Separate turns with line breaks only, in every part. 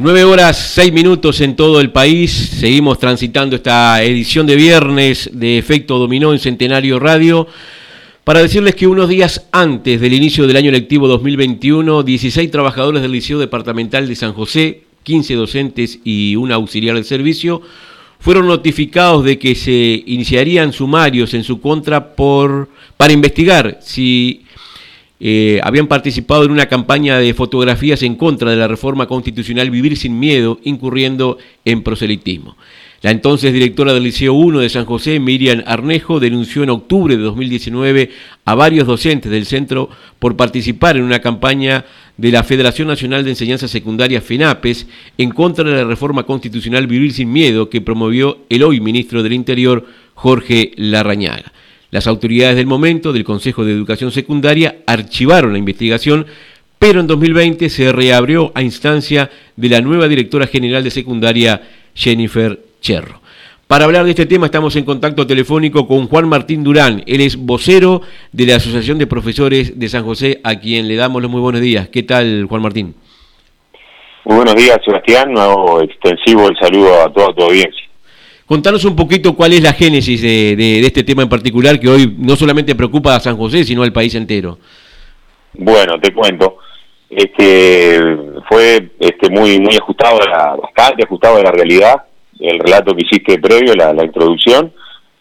9 horas 6 minutos en todo el país. Seguimos transitando esta edición de viernes de Efecto Dominó en Centenario Radio. Para decirles que unos días antes del inicio del año lectivo 2021, 16 trabajadores del Liceo Departamental de San José, 15 docentes y un auxiliar del servicio, fueron notificados de que se iniciarían sumarios en su contra por, para investigar si eh, habían participado en una campaña de fotografías en contra de la reforma constitucional Vivir sin Miedo, incurriendo en proselitismo. La entonces directora del Liceo 1 de San José, Miriam Arnejo, denunció en octubre de 2019 a varios docentes del centro por participar en una campaña de la Federación Nacional de Enseñanza Secundaria FENAPES en contra de la reforma constitucional Vivir sin Miedo que promovió el hoy ministro del Interior, Jorge Larrañaga. Las autoridades del momento del Consejo de Educación Secundaria archivaron la investigación, pero en 2020 se reabrió a instancia de la nueva directora general de secundaria, Jennifer Cherro. Para hablar de este tema estamos en contacto telefónico con Juan Martín Durán. Él es vocero de la Asociación de Profesores de San José, a quien le damos los muy buenos días. ¿Qué tal, Juan Martín?
Muy buenos días, Sebastián. Nuevo extensivo el saludo a toda tu audiencia.
Contanos un poquito cuál es la génesis de, este tema en particular que hoy no solamente preocupa a San José, sino al país entero.
Bueno, te cuento. Este fue este muy muy ajustado la, bastante ajustado a la realidad el relato que hiciste previo la, la introducción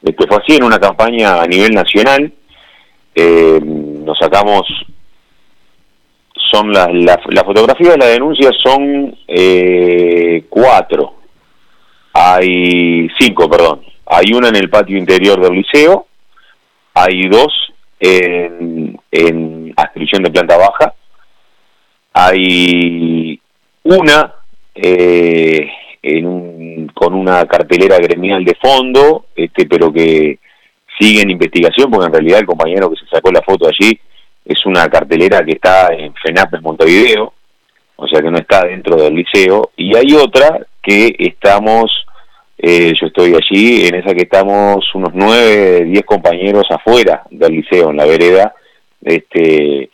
este fue así en una campaña a nivel nacional eh, nos sacamos son las la, la fotografía de la denuncia son eh, cuatro hay cinco, perdón. Hay una en el patio interior del liceo, hay dos en, en adscripción de planta baja, hay una eh, en un, con una cartelera gremial de fondo, este, pero que sigue en investigación, porque en realidad el compañero que se sacó la foto allí es una cartelera que está en FENAP en Montevideo, o sea que no está dentro del liceo, y hay otra que estamos eh, yo estoy allí, en esa que estamos unos nueve, diez compañeros afuera del liceo, en la vereda. Este,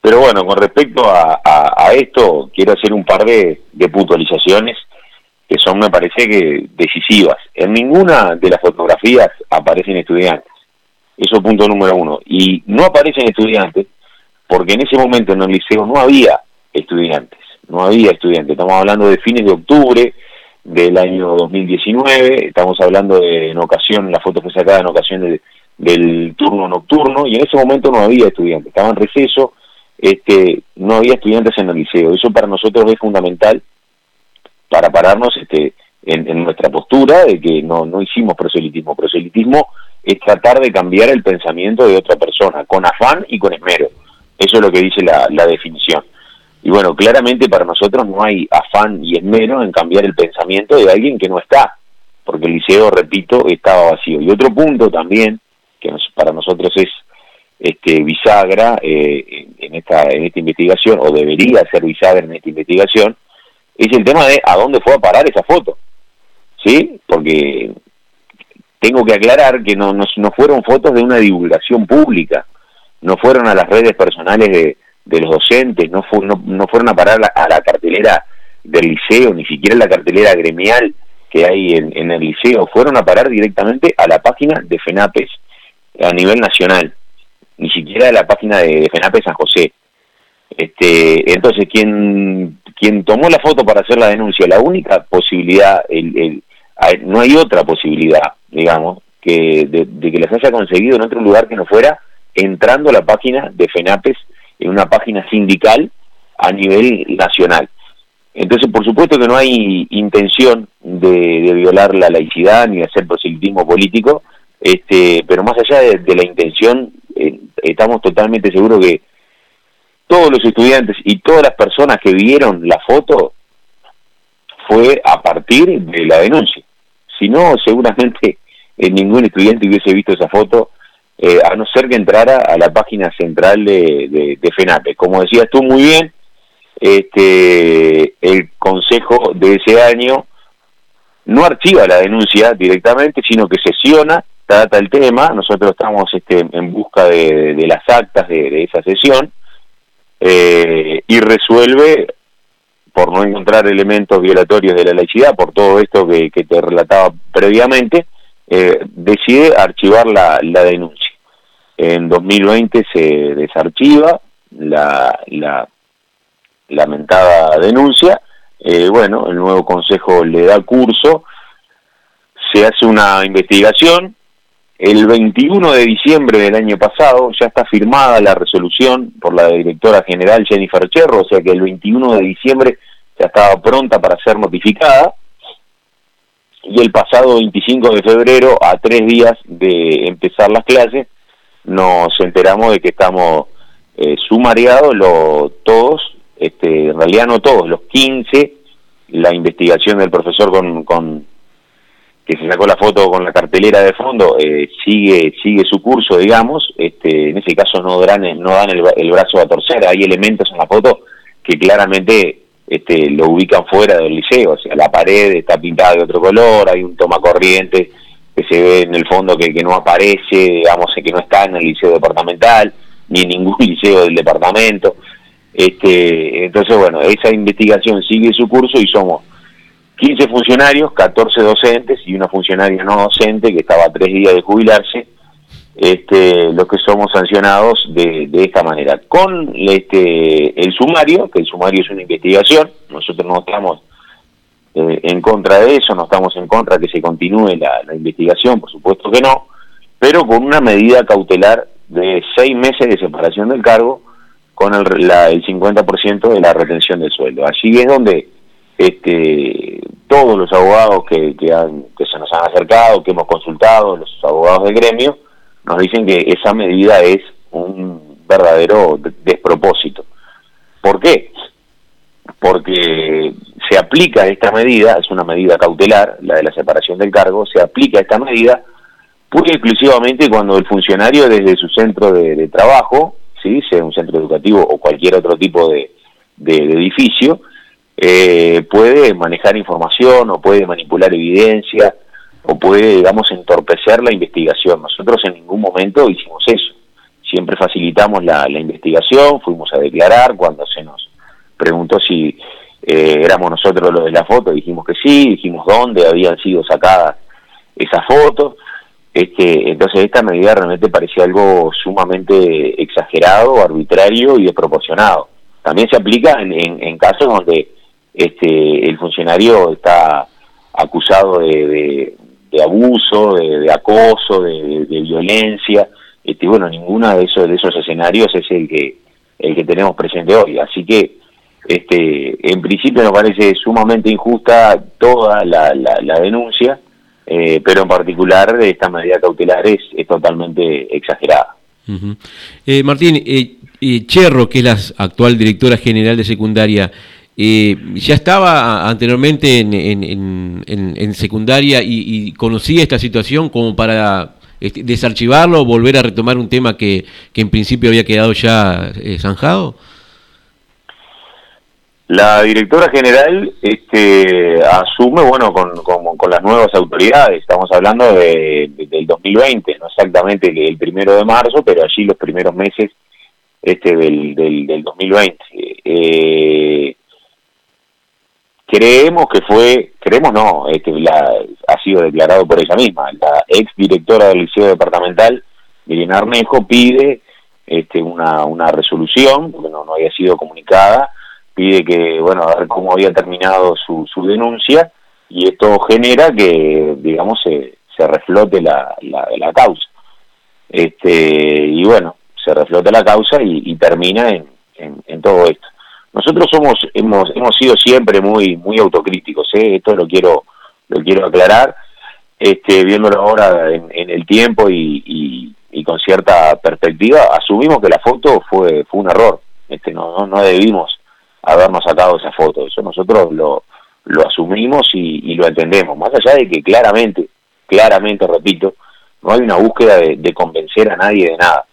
pero bueno, con respecto a, esto, quiero hacer un par de, puntualizaciones que son, me parece que, decisivas. En ninguna de las fotografías aparecen estudiantes. Eso punto número uno. Y no aparecen estudiantes porque en ese momento en el liceo no había estudiantes. No había estudiantes. Estamos hablando de fines de octubre, del año 2019, estamos hablando de en ocasión, la foto fue sacada en ocasión del turno nocturno y en ese momento no había estudiantes, estaban en receso, este, no había estudiantes en el liceo, eso para nosotros es fundamental para pararnos este, en, nuestra postura de que no, no hicimos proselitismo, proselitismo es tratar de cambiar el pensamiento de otra persona, con afán y con esmero, eso es lo que dice la definición. Y bueno, claramente para nosotros no hay afán y esmero en cambiar el pensamiento de alguien que no está, porque el liceo, repito, estaba vacío. Y otro punto también, que para nosotros es este bisagra eh, en, esta, en esta investigación, o debería ser bisagra en esta investigación, es el tema de a dónde fue a parar esa foto. ¿Sí? Porque tengo que aclarar que no, no, no fueron fotos de una divulgación pública, no fueron a las redes personales de, de los docentes, no, no, fueron a parar a la cartelera del liceo, ni siquiera la cartelera gremial que hay en, el liceo, fueron a parar directamente a la página de FENAPES a nivel nacional, ni siquiera a la página de, FENAPES San José. Este, entonces, quien, quien tomó la foto para hacer la denuncia, la única posibilidad, el, no hay otra posibilidad, digamos, que de, de, que las haya conseguido en otro lugar que no fuera entrando a la página de FENAPES en una página sindical a nivel nacional. Entonces, por supuesto que no hay intención de, violar la laicidad ni de hacer proselitismo político, este, pero más allá de, la intención, eh, estamos totalmente seguros que todos los estudiantes y todas las personas que vieron la foto fue a partir de la denuncia. Si no, seguramente eh, ningún estudiante hubiese visto esa foto eh, a no ser que entrara a la página central de, de, FENAPE. Como decías tú muy bien, este, el consejo de ese año no archiva la denuncia directamente, sino que sesiona, trata el tema, nosotros estamos este, en busca de, las actas de, esa sesión, eh, y resuelve por no encontrar elementos violatorios de la laicidad, por todo esto que, te relataba previamente, eh, decide archivar la, la denuncia. En 2020 se desarchiva la, la lamentada denuncia, eh, bueno, el nuevo consejo le da curso, se hace una investigación, el 21 de diciembre del año pasado ya está firmada la resolución por la directora general Jennifer Cherro, o sea que el 21 de diciembre ya estaba pronta para ser notificada. Y el pasado 25 de febrero, a tres días de empezar las clases, nos enteramos de que estamos eh, sumariados lo, todos, este, en realidad no todos, los 15, la investigación del profesor con, con que se sacó la foto con la cartelera de fondo eh, sigue sigue su curso digamos este en ese caso no dan no dan el, brazo a torcer hay elementos en la foto que claramente este lo ubican fuera del liceo o sea la pared está pintada de otro color hay un toma corriente que se ve en el fondo que, que no aparece digamos que no está en el liceo departamental ni en ningún liceo del departamento este entonces bueno esa investigación sigue su curso y somos 15 funcionarios, 14 docentes y una funcionaria no docente que estaba tres días de jubilarse, este, los que somos sancionados de, de esta manera. Con este, el sumario, que el sumario es una investigación, nosotros no estamos eh, en contra de eso, no estamos en contra de que se continúe la, investigación, por supuesto que no, pero con una medida cautelar de seis meses de separación del cargo con el, la, el 50% de la retención del sueldo. Allí es donde este, todos los abogados que, que, se nos han acercado, que hemos consultado, los abogados del gremio, nos dicen que esa medida es un verdadero despropósito. ¿Por qué? Porque se aplica esta medida, es una medida cautelar, la de la separación del cargo, se aplica esta medida pura exclusivamente cuando el funcionario desde su centro de, trabajo, ¿sí? sea un centro educativo o cualquier otro tipo de edificio, eh, puede manejar información o puede manipular evidencia o puede, digamos, entorpecer la investigación. Nosotros en ningún momento hicimos eso. Siempre facilitamos la, investigación, fuimos a declarar cuando se nos preguntó si eh, éramos nosotros los de la foto, dijimos que sí, dijimos dónde habían sido sacadas esas fotos. Este, entonces esta medida realmente parecía algo sumamente exagerado, arbitrario y desproporcionado. También se aplica en casos donde este, el funcionario está acusado de, abuso, de, acoso, de, violencia, este, bueno, ninguno de esos, de esos escenarios es el que, el que tenemos presente hoy. Así que, este, en principio nos parece sumamente injusta toda la, la, denuncia, eh, pero en particular esta medida cautelar es, totalmente exagerada.
Eh, Martín, eh, Cherro, que es la actual directora general de secundaria, eh, ya estaba anteriormente en, secundaria y, conocía esta situación como para este, desarchivarlo volver a retomar un tema que, en principio había quedado ya eh, zanjado?
La directora general este, asume, bueno, con, con, las nuevas autoridades, estamos hablando de, del 2020, no exactamente el, primero de marzo, pero allí los primeros meses este del, del, del 2020. Eh, Creemos que fue, creemos no, que la, ha sido declarado por ella misma. La ex directora del Liceo Departamental, Miriam Arnejo, pide este, una, una resolución, porque no, no había sido comunicada, pide que, bueno, a ver cómo había terminado su, su denuncia, y esto genera que, digamos, se, se reflote la, la, la causa. Este, y bueno, se reflote la causa y, termina en, en todo esto. Nosotros somos hemos hemos sido siempre muy muy autocríticos, ¿eh? esto lo quiero lo quiero aclarar, este viéndolo ahora en, el tiempo y, y, con cierta perspectiva, asumimos que la foto fue fue un error, este no no, no debimos habernos sacado esa foto, eso nosotros lo lo asumimos y, lo entendemos, más allá de que claramente claramente repito no hay una búsqueda de, convencer a nadie de nada.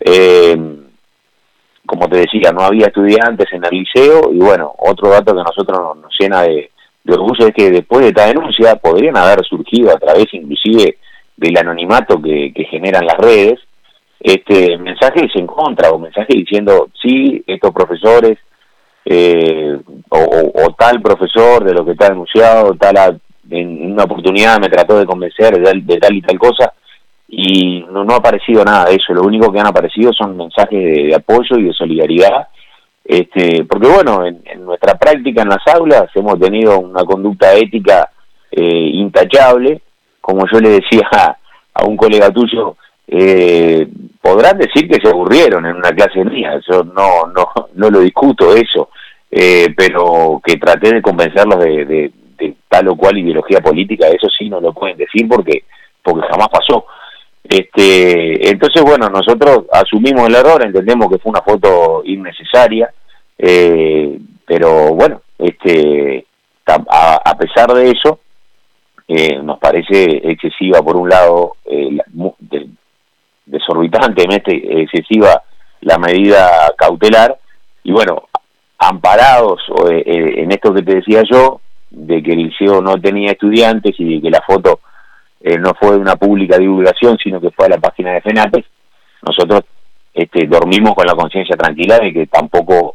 Eh, como te decía, no había estudiantes en el liceo y bueno, otro dato que a nosotros nos, llena de, orgullo es que después de esta denuncia podrían haber surgido a través inclusive del anonimato que, generan las redes, este mensajes en contra o mensajes diciendo sí, estos profesores eh, o, tal profesor de lo que está denunciado, tal en una oportunidad me trató de convencer de, tal y tal cosa y no, no, ha aparecido nada de eso, lo único que han aparecido son mensajes de, apoyo y de solidaridad, este, porque bueno, en, nuestra práctica en las aulas hemos tenido una conducta ética eh, intachable, como yo le decía a, un colega tuyo, eh, podrán decir que se aburrieron en una clase mía, yo no, no, no lo discuto eso, eh, pero que traté de convencerlos de, tal o cual ideología política, eso sí no lo pueden decir porque, porque jamás pasó. Este, entonces, bueno, nosotros asumimos el error, entendemos que fue una foto innecesaria, eh, pero bueno, este, a, pesar de eso, eh, nos parece excesiva, por un lado, eh, desorbitantemente excesiva la medida cautelar, y bueno, amparados eh, eh, en esto que te decía yo, de que el liceo no tenía estudiantes y de que la foto eh, no fue de una pública divulgación, sino que fue a la página de FENAPES, nosotros este, dormimos con la conciencia tranquila de que tampoco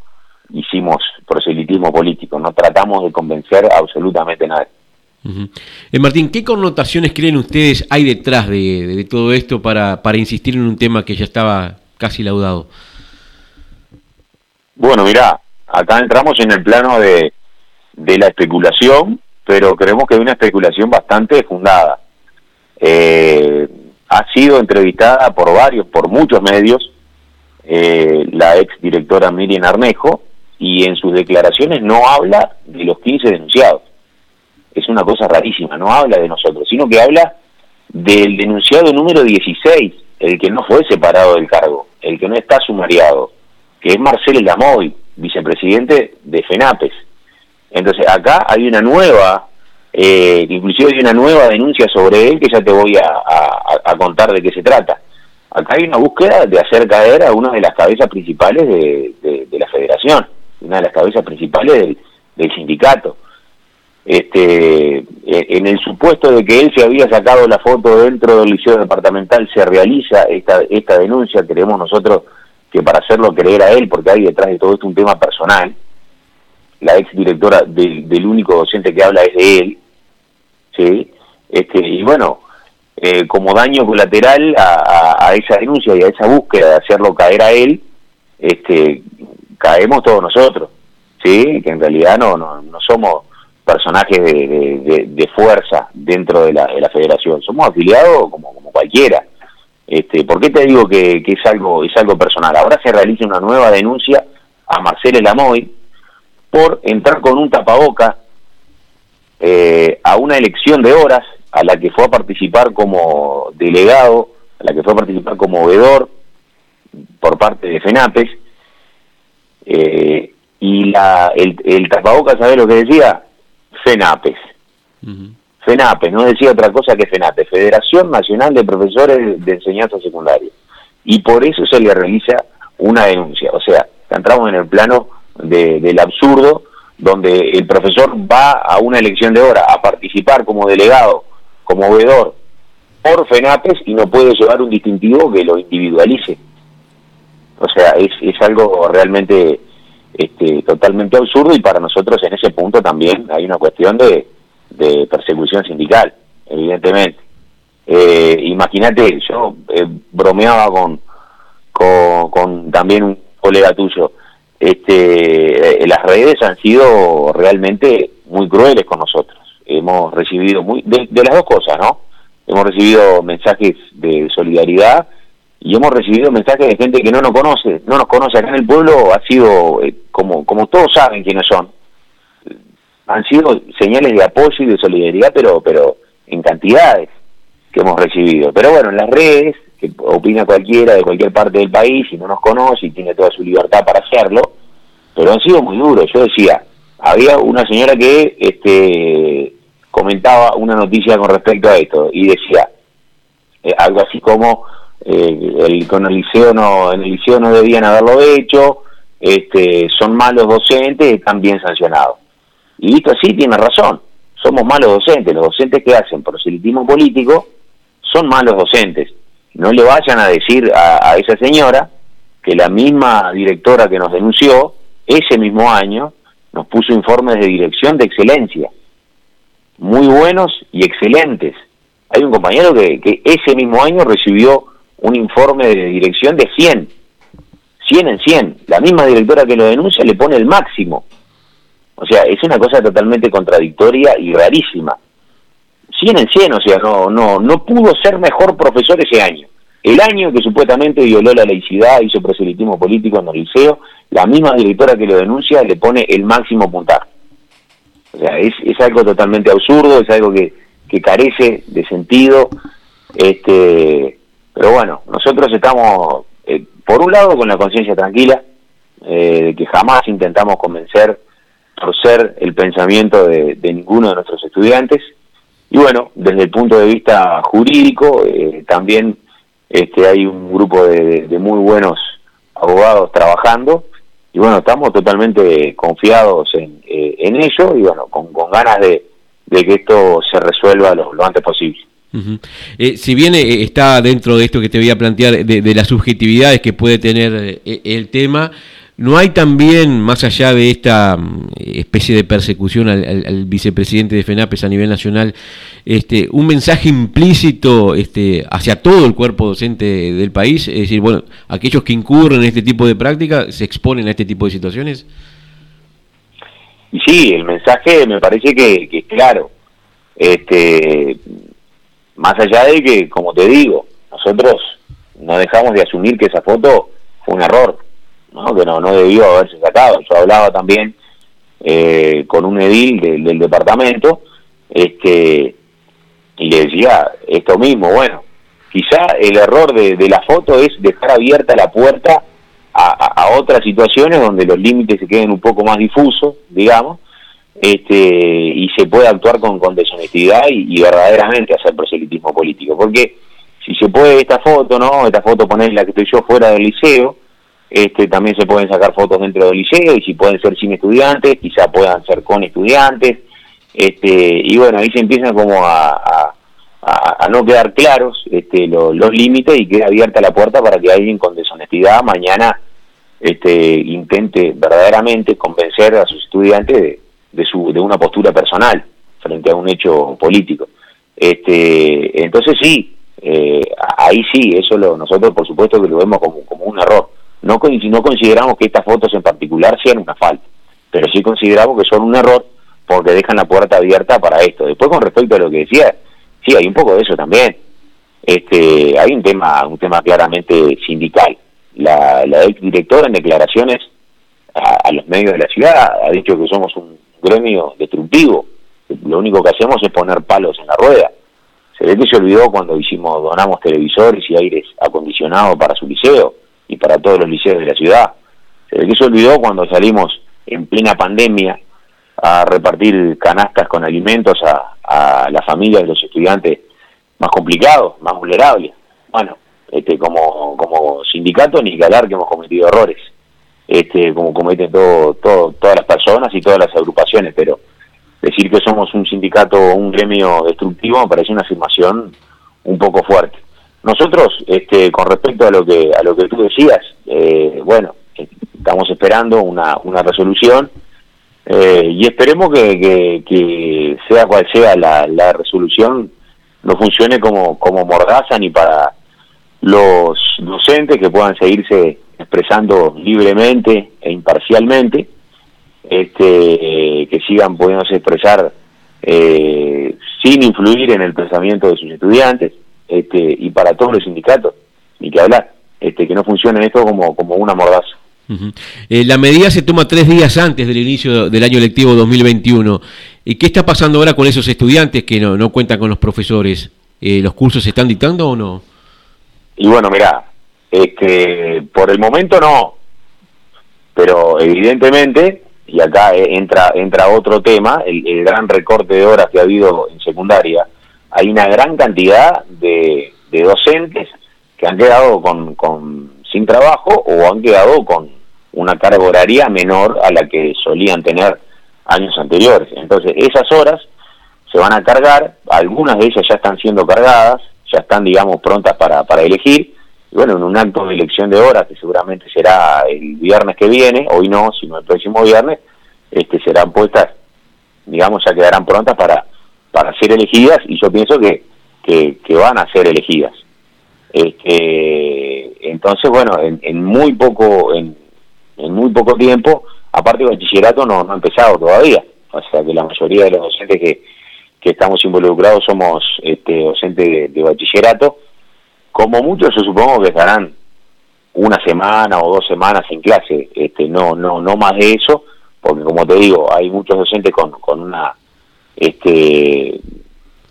hicimos proselitismo político, no tratamos de convencer absolutamente a nadie.
Martín, ¿qué connotaciones creen ustedes hay detrás de, todo esto para, insistir en un tema que ya estaba casi laudado?
Bueno, mirá, acá entramos en el plano de, la especulación, pero creemos que hay una especulación bastante fundada. Eh, ha sido entrevistada por varios, por muchos medios, eh, la ex directora Miriam Armejo, y en sus declaraciones no habla de los 15 denunciados. Es una cosa rarísima, no habla de nosotros, sino que habla del denunciado número 16, el que no fue separado del cargo, el que no está sumariado, que es Marcelo Lamoy, vicepresidente de FENAPES. Entonces acá hay una nueva, eh, inclusive hay una nueva denuncia sobre él que ya te voy a, contar de qué se trata. Acá hay una búsqueda de hacer caer a una de las cabezas principales de, la federación, una de las cabezas principales del, sindicato. Este, e, en el supuesto de que él se había sacado la foto dentro del liceo departamental, se realiza esta, esta denuncia, creemos nosotros que para hacerlo creer a él, porque hay detrás de todo esto un tema personal, la ex directora del, único docente que habla es de él, ¿sí? Este, y bueno, eh, como daño colateral a, esa denuncia y a esa búsqueda de hacerlo caer a él, este, caemos todos nosotros, ¿sí? Que en realidad no, no, no somos personajes de, fuerza dentro de la, de la federación, somos afiliados como, cualquiera. Este, ¿Por qué te digo que, es algo es algo personal? Ahora se realiza una nueva denuncia a Marcelo Lamoy por entrar con un tapaboca eh, a una elección de horas a la que fue a participar como delegado, a la que fue a participar como veedor por parte de FENAPES, eh, y la, el, el tapabocas, ¿sabes lo que decía? FENAPES. FENAPE, no decía otra cosa que FENAPE, Federación Nacional de Profesores de Enseñanza Secundaria. Y por eso se le realiza una denuncia. O sea, entramos en el plano del absurdo, donde el profesor va a una elección de hora a participar como delegado, como veedor, por FENAPES y no puede llevar un distintivo que lo individualice. O sea, es, es algo realmente este, totalmente absurdo y para nosotros en ese punto también hay una cuestión de, de persecución sindical, evidentemente. Eh, Imagínate, yo eh, bromeaba con, con, también un colega tuyo. Este, eh, las redes han sido realmente muy crueles con nosotros. Hemos recibido muy de, las dos cosas, ¿no? Hemos recibido mensajes de solidaridad y hemos recibido mensajes de gente que no nos conoce, no nos conoce acá en el pueblo, ha sido eh, como como todos saben quiénes son, han sido señales de apoyo y de solidaridad, pero, pero en cantidades que hemos recibido. Pero bueno, en las redes, que opina cualquiera de cualquier parte del país y no nos conoce y tiene toda su libertad para hacerlo, pero han sido muy duros. Yo decía, había una señora que este, comentaba una noticia con respecto a esto y decía eh, algo así como eh, el, con el liceo no, en el liceo no debían haberlo hecho, este, son malos docentes, están bien sancionados. Y visto así, tiene razón. Somos malos docentes. Los docentes que hacen proselitismo político son malos docentes. No le vayan a decir a, esa señora que la misma directora que nos denunció ese mismo año, nos puso informes de dirección de excelencia, muy buenos y excelentes. Hay un compañero que, que ese mismo año recibió un informe de dirección de 100, 100 en 100. La misma directora que lo denuncia le pone el máximo. O sea, es una cosa totalmente contradictoria y rarísima. 100 en 100, o sea, no, no, no pudo ser mejor profesor ese año. El año que supuestamente violó la laicidad, hizo proselitismo político en el liceo, la misma directora que lo denuncia le pone el máximo puntar. O sea, es, es algo totalmente absurdo, es algo que, que carece de sentido. Este, pero bueno, nosotros estamos, eh, por un lado, con la conciencia tranquila, eh, de que jamás intentamos convencer, torcer el pensamiento de, ninguno de nuestros estudiantes. Y bueno, desde el punto de vista jurídico, eh, también este, hay un grupo de, muy buenos abogados trabajando y bueno, estamos totalmente confiados en, eh, ello y bueno, con, ganas de, que esto se resuelva lo, antes posible.
Eh, si bien eh, está dentro de esto que te voy a plantear, de, las subjetividades que puede tener el tema, ¿No hay también, más allá de esta mm, especie de persecución al, vicepresidente de FENAPES a nivel nacional, este, un mensaje implícito este, hacia todo el cuerpo docente del país? Es decir, bueno, aquellos que incurren en este tipo de práctica se exponen a este tipo de situaciones.
Y sí, el mensaje me parece que, es claro. Este, más allá de que, como te digo, nosotros no dejamos de asumir que esa foto fue un error ¿no? que no, no debió haberse sacado. Yo hablaba también eh, con un edil del departamento este, y le decía esto mismo, bueno, quizá el error de, la foto es dejar abierta la puerta a, otras situaciones donde los límites se queden un poco más difusos, digamos, este, y se puede actuar con, con deshonestidad y, verdaderamente hacer proselitismo político. Porque si se puede esta foto, ¿no? Esta foto ponerla que estoy yo fuera del liceo, este, también se pueden sacar fotos dentro del liceo y si pueden ser sin estudiantes, quizá puedan ser con estudiantes. Este, y bueno, ahí se empiezan como a, a, no quedar claros este, los límites y queda abierta la puerta para que alguien con deshonestidad mañana este, intente verdaderamente convencer a sus estudiantes de, su, de una postura personal frente a un hecho político. Este, entonces sí, eh, ahí sí, eso lo, nosotros por supuesto que lo vemos como, como un error. No, no consideramos que estas fotos en particular sean una falta, pero sí consideramos que son un error porque dejan la puerta abierta para esto. Después con respecto a lo que decía, sí, hay un poco de eso también. Este, hay un tema, un tema claramente sindical. La, la directora en declaraciones a, los medios de la ciudad ha dicho que somos un gremio destructivo. Lo único que hacemos es poner palos en la rueda. Se ve que se olvidó cuando hicimos, donamos televisores y aires acondicionados para su liceo y para todos los liceos de la ciudad. Se ve que se olvidó cuando salimos en plena pandemia a repartir canastas con alimentos a, a las familias de los estudiantes más complicados, más vulnerables. Bueno, este, como, como sindicato ni que que hemos cometido errores, este, como cometen todo, todo, todas las personas y todas las agrupaciones, pero decir que somos un sindicato o un gremio destructivo me parece una afirmación un poco fuerte. Nosotros, este, con respecto a lo que a lo que tú decías, eh, bueno, estamos esperando una, una resolución eh, y esperemos que, que, sea cual sea la, la resolución, no funcione como, como mordaza ni para los docentes que puedan seguirse expresando libremente e imparcialmente, este, que sigan pudiéndose expresar eh, sin influir en el pensamiento de sus estudiantes este, y para todos los sindicatos, ni que hablar, este, que no funcione esto como, como una mordaza.
Eh, la medida se toma tres días antes del inicio del año lectivo 2021. ¿Y qué está pasando ahora con esos estudiantes que no, no cuentan con los profesores? Eh, ¿Los cursos se están dictando o no?
Y bueno, mira, este, por el momento no, pero evidentemente, y acá entra, entra otro tema, el gran recorte de horas que ha habido en secundaria, hay una gran cantidad de, docentes que han quedado con, sin trabajo o han quedado con una carga horaria menor a la que solían tener años anteriores. Entonces, esas horas se van a cargar, algunas de ellas ya están siendo cargadas, ya están, digamos, prontas para, para elegir, bueno, en un acto de elección de horas, que seguramente será el viernes que viene, hoy no, sino el próximo viernes, este, serán puestas, digamos, ya quedarán prontas para, para ser elegidas y yo pienso que, que, van a ser elegidas. Este, entonces, bueno, en, muy poco en, en, muy poco tiempo, aparte el bachillerato no, no ha empezado todavía, o sea que la mayoría de los docentes que, que estamos involucrados somos este, docentes de, bachillerato. Como muchos, yo supongo que estarán una semana o dos semanas en clase, este, no, no, no más de eso, porque como te digo, hay muchos docentes con, con una este,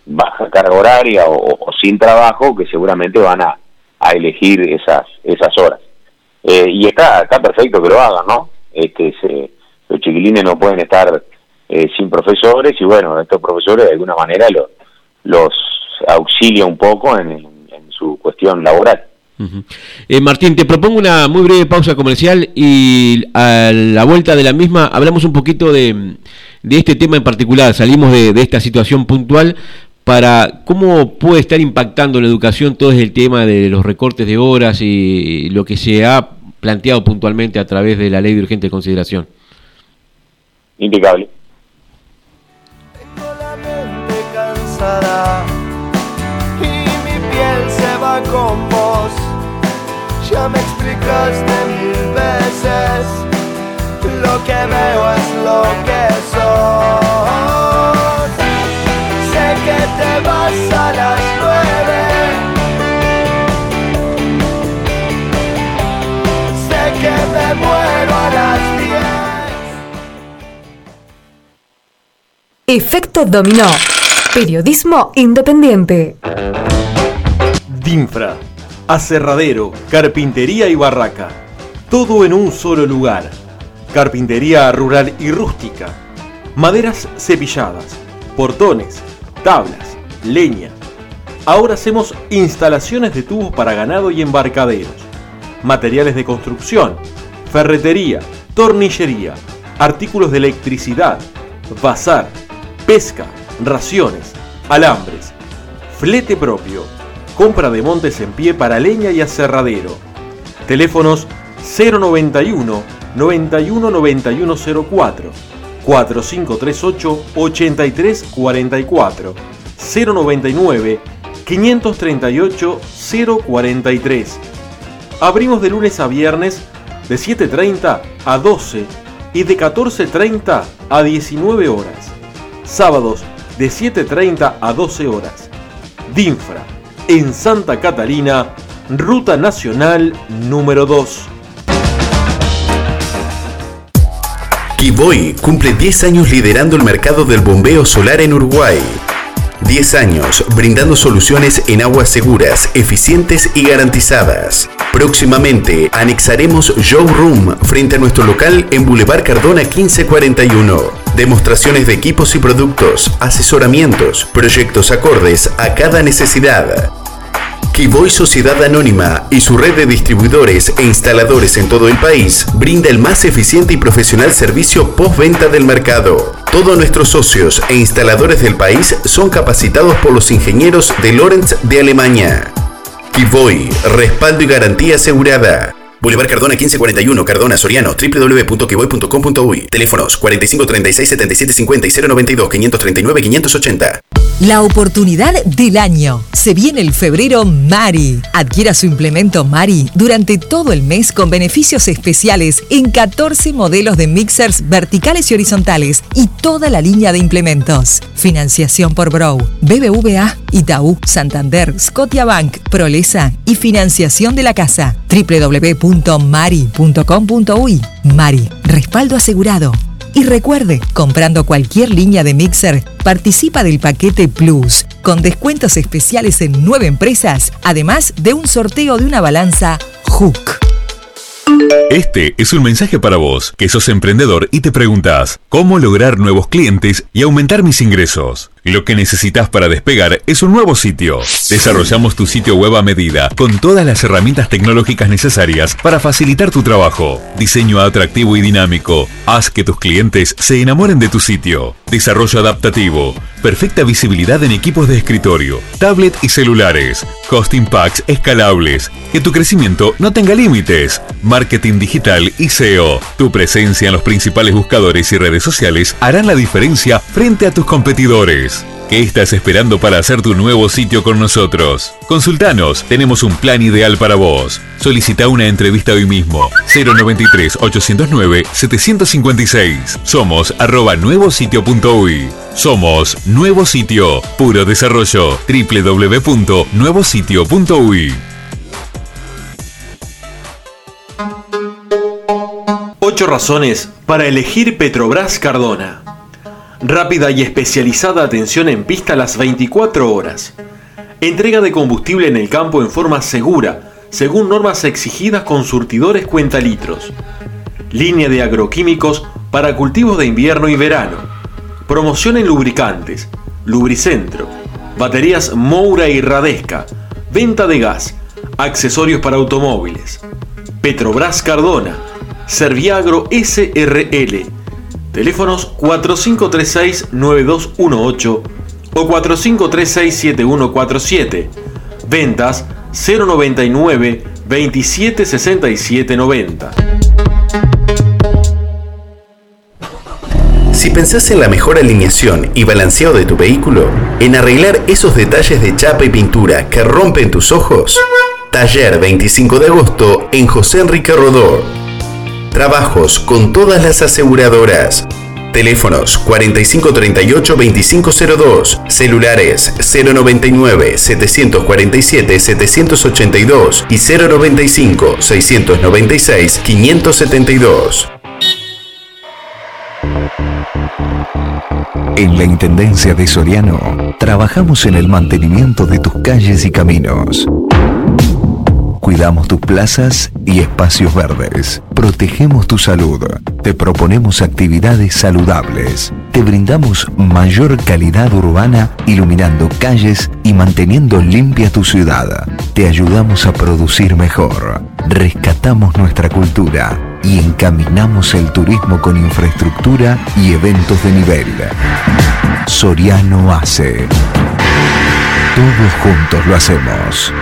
baja carga horaria o, sin trabajo que seguramente van a, a elegir esas, esas horas. Eh, y está, está perfecto que lo hagan, ¿no? Este, se, los chiquilines no pueden estar eh, sin profesores y bueno, estos profesores de alguna manera los auxilia un poco en, su cuestión laboral.
Eh, Martín, te propongo una muy breve pausa comercial y a la vuelta de la misma hablamos un poquito de, de este tema en particular, salimos de, de, esta situación puntual para cómo puede estar impactando la educación todo el tema de los recortes de horas y lo que se ha planteado puntualmente a través de la ley de urgente consideración.
Impecable.
y mi con vos. Ya me explicaste mil veces, lo que veo es lo que sos. Sé que te vas a las nueve. Sé que me muero a las
diez. Efecto dominó. Periodismo independiente.
Dinfra, aserradero, carpintería y barraca. Todo en un solo lugar. Carpintería rural y rústica. Maderas cepilladas, portones, tablas, leña. Ahora hacemos instalaciones de tubos para ganado y embarcaderos. Materiales de construcción, ferretería, tornillería, artículos de electricidad, bazar, pesca, raciones, alambres, flete propio, compra de montes en pie para leña y aserradero. Teléfonos 091 91 9104 4538 8344 099 538 043. Abrimos de lunes a viernes de 7.30 a 12 y de 14.30 a 19 horas. Sábados de 7.30 a 12 horas. DINFRA, en Santa Catalina, Ruta Nacional número 2.
Kiboy cumple 10 años liderando el mercado del bombeo solar en Uruguay. 10 años brindando soluciones en aguas seguras, eficientes y garantizadas. Próximamente anexaremos Showroom frente a nuestro local en Boulevard Cardona 1541 demostraciones de equipos y productos, asesoramientos, proyectos acordes a cada necesidad. Kiboy Sociedad Anónima y su red de distribuidores e instaladores en todo el país brinda el más eficiente y profesional servicio postventa del mercado. Todos nuestros socios e instaladores del país son capacitados por los ingenieros de Lorenz de Alemania. Kiboy, respaldo y garantía asegurada. Boulevard Cardona 1541, Cardona, Soriano, www.queboy.com.uy. Teléfonos 45 36 77 50 y 092 539 580.
La oportunidad del año. Se viene el febrero Mari. Adquiera su implemento Mari durante todo el mes con beneficios especiales en 14 modelos de mixers verticales y horizontales y toda la línea de implementos. Financiación por Brow, BBVA, Itaú, Santander, Scotiabank, Prolesa y financiación de la casa. www.mari.com.uy. Mari, respaldo asegurado. Y recuerde, comprando cualquier línea de mixer, participa del paquete Plus, con descuentos especiales en nueve empresas, además de un sorteo de una balanza Hook.
Este es un mensaje para vos, que sos emprendedor y te preguntas, ¿cómo lograr nuevos clientes y aumentar mis ingresos? Lo que necesitas para despegar es un nuevo sitio. Desarrollamos tu sitio web a medida, con todas las herramientas tecnológicas necesarias para facilitar tu trabajo. Diseño atractivo y dinámico. Haz que tus clientes se enamoren de tu sitio. Desarrollo adaptativo. Perfecta visibilidad en equipos de escritorio, tablet y celulares. Hosting packs escalables. Que tu crecimiento no tenga límites. Marketing digital y SEO. Tu presencia en los principales buscadores y redes sociales harán la diferencia frente a tus competidores. ¿Qué estás esperando para hacer tu nuevo sitio con nosotros? Consultanos, tenemos un plan ideal para vos. Solicita una entrevista hoy mismo. 093 809 756. Somos arroba nuevositio.uy. Somos Nuevo Sitio, puro desarrollo. www.nuevositio.uy.
Ocho razones para elegir Petrobras Cardona. Rápida y especializada atención en pista las 24 horas. Entrega de combustible en el campo en forma segura, según normas exigidas con surtidores cuentalitros. Línea de agroquímicos para cultivos de invierno y verano. Promoción en lubricantes. Lubricentro. Baterías Moura y Radesca. Venta de gas. Accesorios para automóviles. Petrobras Cardona. Serviagro SRL Teléfonos 4536-9218 o 4536-7147. Ventas 099 276790.
Si pensás en la mejor alineación y balanceado de tu vehículo, en arreglar esos detalles de chapa y pintura que rompen tus ojos, Taller 25 de agosto en José Enrique Rodó Trabajos con todas las aseguradoras. Teléfonos 4538-2502, celulares 099-747-782 y 095-696-572.
En la Intendencia de Soriano, trabajamos en el mantenimiento de tus calles y caminos Cuidamos tus plazas y espacios verdes. Protegemos tu salud. Te proponemos actividades saludables. Te brindamos mayor calidad urbana iluminando calles y manteniendo limpia tu ciudad. Te ayudamos a producir mejor. Rescatamos nuestra cultura y encaminamos el turismo con infraestructura y eventos de nivel. Soriano hace. Todos juntos lo hacemos.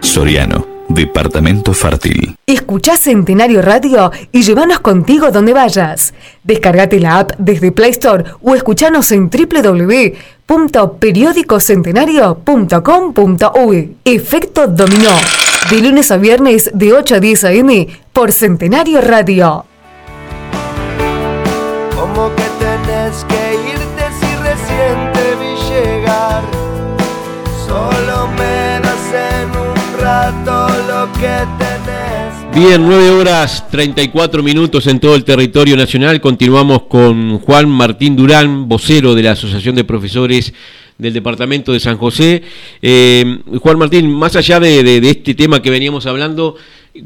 Soriano, Departamento Fértil.
Escuchá Centenario Radio y llévanos contigo donde vayas. Descargate la app desde Play Store o escuchanos en www.periódicocentenario.com.uy. Efecto Dominó. De lunes a viernes de 8 a 10 a.m. por Centenario Radio.
Como que
Bien, 9 horas 34 minutos en todo el territorio nacional. Continuamos con Juan Martín Durán, vocero de la Asociación de Profesores del Departamento de San José. Eh, Juan Martín, más allá de, este tema que veníamos hablando,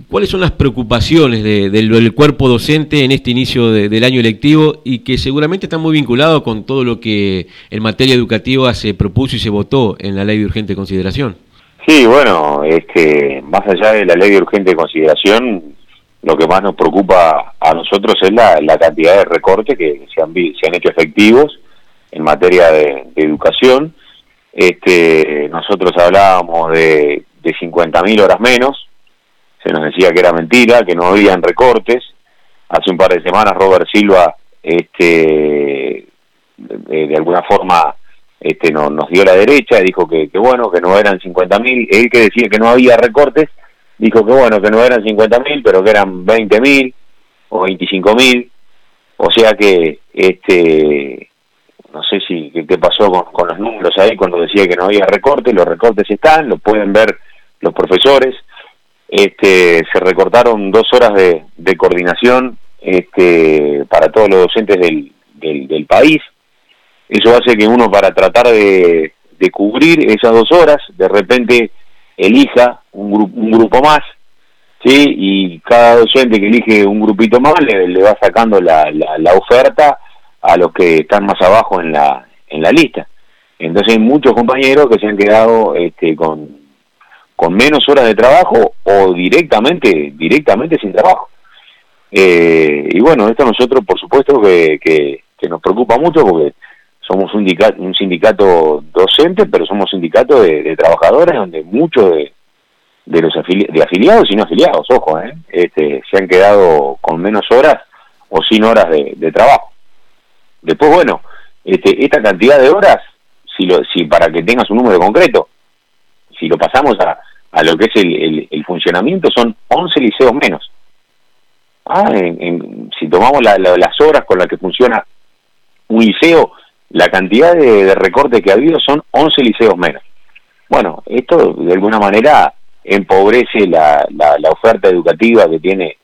¿cuáles son las preocupaciones de- del, cuerpo docente en este inicio de- del año electivo y que seguramente están muy vinculados con todo lo que en materia educativa se propuso y se votó en la ley de urgente consideración?
Sí, bueno, este, más allá de la ley de urgente consideración, lo que más nos preocupa a nosotros es la, la cantidad de recortes que se han, se han hecho efectivos en materia de, de educación. Este, nosotros hablábamos de, de 50.000 horas menos, se nos decía que era mentira, que no habían recortes. Hace un par de semanas Robert Silva, este, de, de alguna forma, este, no, nos dio la derecha, dijo que, que bueno, que no eran 50.000, él que decía que no había recortes, dijo que bueno, que no eran 50.000, pero que eran 20.000 o 25.000, o sea que, este, no sé si qué, pasó con, con los números ahí cuando decía que no había recortes, los recortes están, lo pueden ver los profesores, este, se recortaron dos horas de, de coordinación este, para todos los docentes del, del país, eso hace que uno para tratar de, de cubrir esas dos horas, de repente elija un, gru- un grupo más, ¿sí? Y cada docente que elige un grupito más le, va sacando la, la, la oferta a los que están más abajo en la, en la lista. Entonces hay muchos compañeros que se han quedado este, con, con menos horas de trabajo o directamente, directamente sin trabajo. Eh, y bueno, esto nosotros por supuesto que, que, nos preocupa mucho porque somos un sindicato, docente, pero somos sindicato de, trabajadores donde muchos de, de los de afiliados y no afiliados, ojo, ¿eh? este, se han quedado con menos horas o sin horas de, trabajo. Después, bueno, este, esta cantidad de horas, si, lo, si para que tengas un número concreto, si lo pasamos a, a lo que es el, el, funcionamiento, son 11 liceos menos. Ah, si tomamos las horas con las que funciona un liceo, la cantidad de, recortes que ha habido son 11 liceos menos. Bueno, esto de alguna manera empobrece la, la, oferta educativa que tiene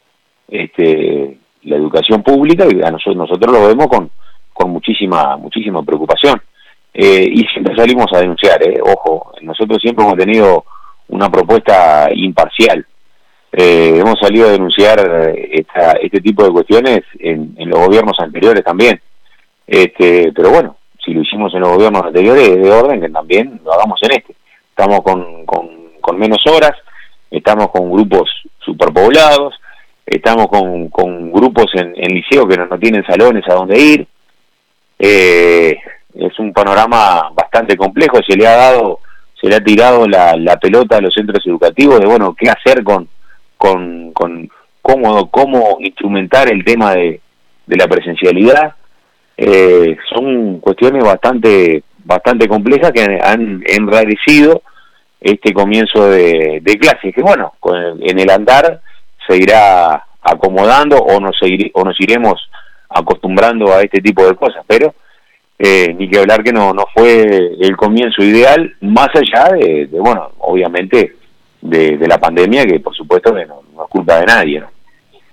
este, la educación pública y a nosotros, nosotros lo vemos con, con muchísima, muchísima preocupación. Eh, y siempre salimos a denunciar, eh, ojo, nosotros siempre hemos tenido una propuesta imparcial. Eh, hemos salido a denunciar esta, este tipo de cuestiones en, en, los gobiernos anteriores también. Este, pero bueno, si lo hicimos en los gobiernos anteriores, es de orden que también lo hagamos en este. Estamos con, con, menos horas, estamos con grupos superpoblados, estamos con, con grupos en, en liceo que no, tienen salones a donde ir. Eh, es un panorama bastante complejo, se le ha dado, se le ha tirado la, la pelota a los centros educativos de bueno, qué hacer con, con, con cómo, cómo instrumentar el tema de, de la presencialidad. Eh, son cuestiones bastante, bastante complejas que han enrarecido este comienzo de, de clases, que bueno, en el andar se irá acomodando o nos, o nos iremos acostumbrando a este tipo de cosas, pero eh, ni que hablar que no, no fue el comienzo ideal, más allá de, bueno, obviamente de, la pandemia, que por supuesto que no, es culpa de nadie,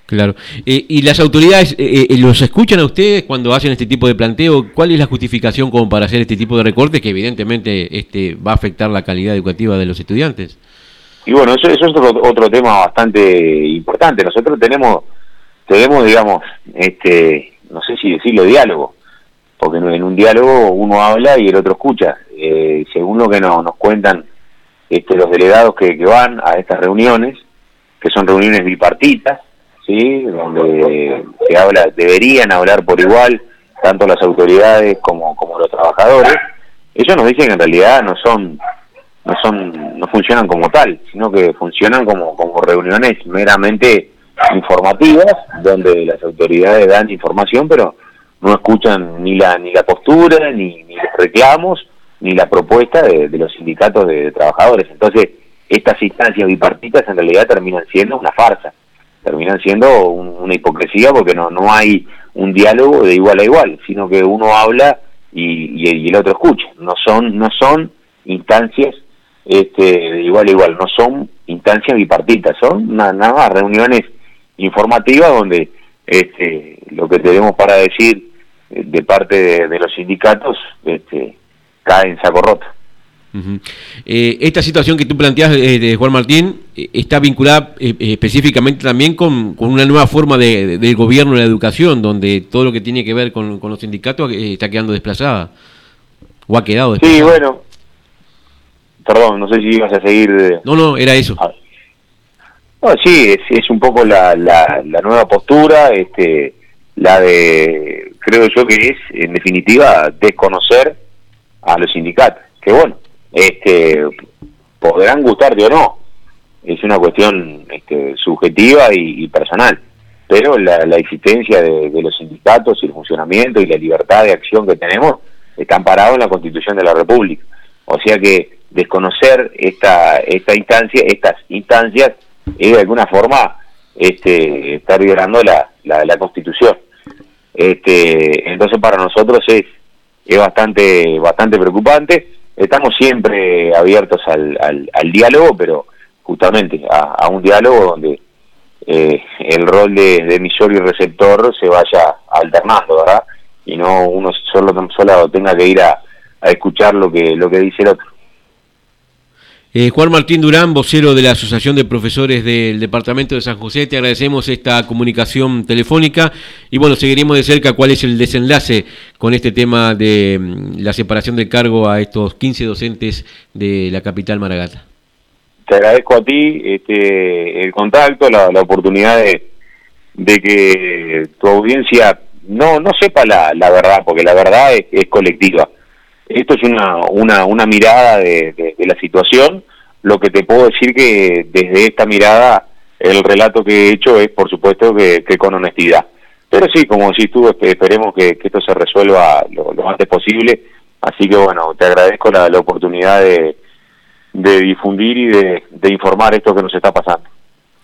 Claro. Eh, ¿Y las autoridades eh, los escuchan a ustedes cuando hacen este tipo de planteo? ¿Cuál es la justificación como para hacer este tipo de recorte que evidentemente este va a afectar la calidad educativa de los estudiantes?
Y bueno, eso, eso es otro, otro tema bastante importante. Nosotros tenemos, tenemos, digamos, este, no sé si decirlo diálogo, porque en un diálogo uno habla y el otro escucha. Eh, según lo que no, nos cuentan este, los delegados que, que van a estas reuniones, que son reuniones bipartitas, sí, donde se habla, deberían hablar por igual tanto las autoridades como, como los trabajadores. Ellos nos dicen que en realidad no son no son no funcionan como tal, sino que funcionan como, como reuniones meramente informativas, donde las autoridades dan información, pero no escuchan ni la ni la postura, ni, ni los reclamos, ni la propuesta de, los sindicatos de, trabajadores. Entonces, estas instancias bipartitas en realidad terminan siendo una farsa, terminan siendo una hipocresía porque no, no hay un diálogo de igual a igual, sino que uno habla y, y el otro escucha. No son, no son instancias este, igual igual, no son instancias bipartitas, son nada, más reuniones informativas donde este, lo que tenemos para decir eh, de parte de, los sindicatos este, cae en saco roto.
Eh, esta situación que tú planteas, eh, de Juan Martín, está vinculada específicamente también con, con, una nueva forma de, del gobierno de la educación, donde todo lo que tiene que ver con, con los sindicatos está quedando desplazada, o ha quedado desplazada.
Sí, bueno, Perdón, no sé si ibas a seguir.
No, no, era eso. Ah.
sí, es, es un poco la, la, nueva postura, este, la de, creo yo que es, en definitiva, desconocer a los sindicatos. Que bueno, este, podrán gustarte o no, es una cuestión este, subjetiva y, personal, pero la, la existencia de, los sindicatos y el funcionamiento y la libertad de acción que tenemos están parados en la Constitución de la República. O sea que desconocer esta, esta instancia, estas instancias es de alguna forma este, estar violando la, la, Constitución. Este, entonces para nosotros es, es bastante, bastante preocupante. Estamos siempre abiertos al, al, diálogo, pero justamente a, un diálogo donde eh, el rol de, emisor y receptor se vaya alternando, ¿verdad? Y no uno solo, solo tenga que ir a, a escuchar lo que, lo que dice el otro.
Eh, Juan Martín Durán, vocero de la Asociación de Profesores del Departamento de San José, te agradecemos esta comunicación telefónica y bueno, seguiremos de cerca cuál es el desenlace con este tema de mm, la separación del cargo a estos 15 docentes de la capital Maragata.
Te agradezco a ti este, el contacto, la, oportunidad de, que tu audiencia no, no sepa la, verdad, porque la verdad es colectiva esto es una, una, una mirada de, la situación. Lo que te puedo decir que desde esta mirada el relato que he hecho es, por supuesto, que, con honestidad. Pero sí, como decís tú, esperemos que, esto se resuelva lo, antes posible. Así que bueno, te agradezco la, oportunidad de, de difundir y de informar esto que nos está pasando.